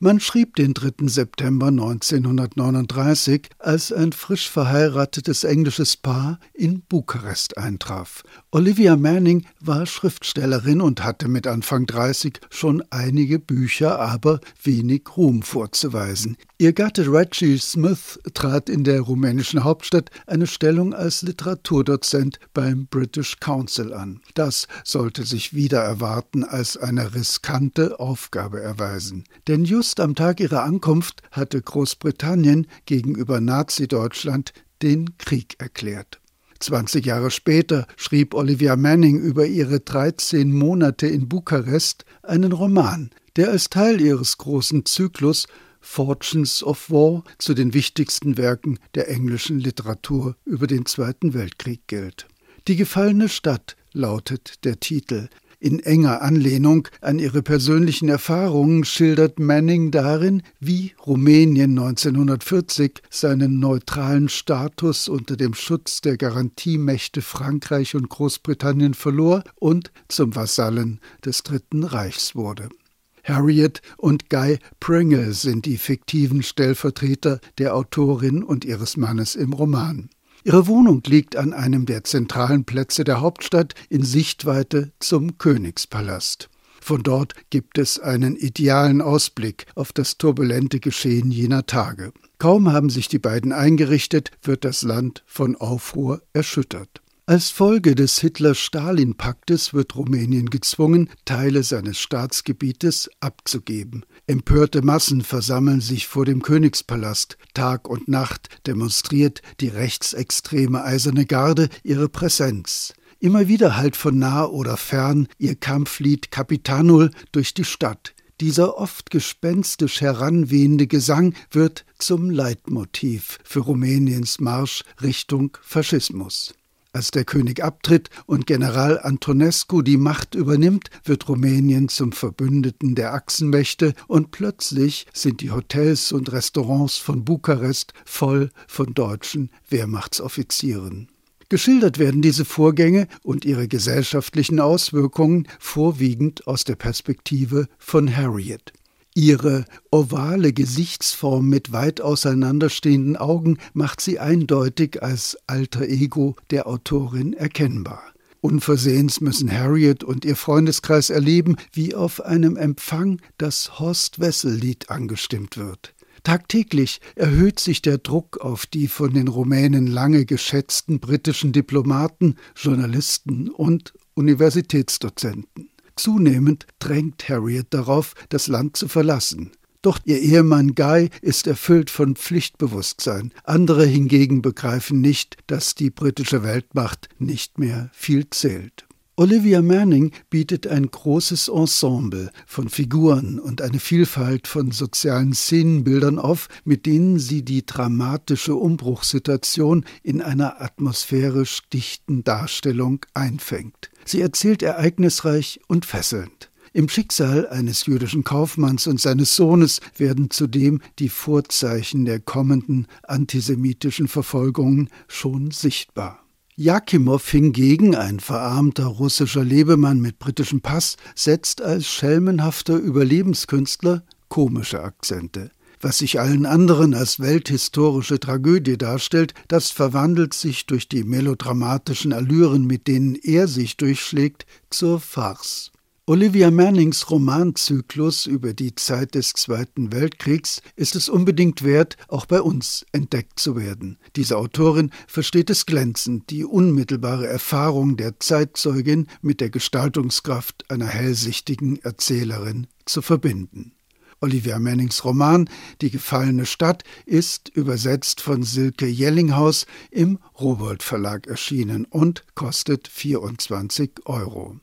man schrieb den 3. September 1939, als ein frisch verheiratetes englisches Paar in Bukarest eintraf. Olivia Manning war Schriftstellerin und hatte mit Anfang 30 schon einige Bücher, aber wenig Ruhm vorzuweisen. Ihr Gatte Reggie Smith trat in der rumänischen Hauptstadt eine Stellung als Literaturdozent beim British Council an. Das sollte sich wieder erwarten als eine riskante Aufgabe erweisen. Denn just Just am Tag ihrer Ankunft hatte Großbritannien gegenüber Nazi-Deutschland den Krieg erklärt. 20 Jahre später schrieb Olivia Manning über ihre 13 Monate in Bukarest einen Roman, der als Teil ihres großen Zyklus Fortunes of War zu den wichtigsten Werken der englischen Literatur über den Zweiten Weltkrieg gilt. Die gefallene Stadt lautet der Titel, in enger Anlehnung an ihre persönlichen Erfahrungen schildert Manning darin, wie Rumänien 1940 seinen neutralen Status unter dem Schutz der Garantiemächte Frankreich und Großbritannien verlor und zum Vasallen des Dritten Reichs wurde. Harriet und Guy Pringle sind die fiktiven Stellvertreter der Autorin und ihres Mannes im Roman. Ihre Wohnung liegt an einem der zentralen Plätze der Hauptstadt in Sichtweite zum Königspalast. Von dort gibt es einen idealen Ausblick auf das turbulente Geschehen jener Tage. Kaum haben sich die beiden eingerichtet, wird das Land von Aufruhr erschüttert. Als Folge des Hitler-Stalin-Paktes wird Rumänien gezwungen, Teile seines Staatsgebietes abzugeben. Empörte Massen versammeln sich vor dem Königspalast. Tag und Nacht demonstriert die rechtsextreme Eiserne Garde ihre Präsenz. Immer wieder hallt von nah oder fern ihr Kampflied Capitanul durch die Stadt. Dieser oft gespenstisch heranwehende Gesang wird zum Leitmotiv für Rumäniens Marsch Richtung Faschismus. Als der König abtritt und General Antonescu die Macht übernimmt, wird Rumänien zum Verbündeten der Achsenmächte und plötzlich sind die Hotels und Restaurants von Bukarest voll von deutschen Wehrmachtsoffizieren. Geschildert werden diese Vorgänge und ihre gesellschaftlichen Auswirkungen vorwiegend aus der Perspektive von Harriet. Ihre ovale Gesichtsform mit weit auseinanderstehenden Augen macht sie eindeutig als alter Ego der Autorin erkennbar. Unversehens müssen Harriet und ihr Freundeskreis erleben, wie auf einem Empfang das Horst Wessel-Lied angestimmt wird. Tagtäglich erhöht sich der Druck auf die von den Rumänen lange geschätzten britischen Diplomaten, Journalisten und Universitätsdozenten. Zunehmend drängt Harriet darauf, das Land zu verlassen. Doch ihr Ehemann Guy ist erfüllt von Pflichtbewusstsein. Andere hingegen begreifen nicht, dass die britische Weltmacht nicht mehr viel zählt. Olivia Manning bietet ein großes Ensemble von Figuren und eine Vielfalt von sozialen Szenenbildern auf, mit denen sie die dramatische Umbruchssituation in einer atmosphärisch dichten Darstellung einfängt. Sie erzählt ereignisreich und fesselnd. Im Schicksal eines jüdischen Kaufmanns und seines Sohnes werden zudem die Vorzeichen der kommenden antisemitischen Verfolgungen schon sichtbar. Jakimow hingegen, ein verarmter russischer Lebemann mit britischem Pass, setzt als schelmenhafter Überlebenskünstler komische Akzente. Was sich allen anderen als welthistorische Tragödie darstellt, das verwandelt sich durch die melodramatischen Allüren, mit denen er sich durchschlägt, zur Farce. Olivia Mannings Romanzyklus über die Zeit des Zweiten Weltkriegs ist es unbedingt wert, auch bei uns entdeckt zu werden. Diese Autorin versteht es glänzend, die unmittelbare Erfahrung der Zeitzeugin mit der Gestaltungskraft einer hellsichtigen Erzählerin zu verbinden. Olivia Mannings Roman Die gefallene Stadt ist übersetzt von Silke Jellinghaus im Rowold Verlag erschienen und kostet 24 Euro.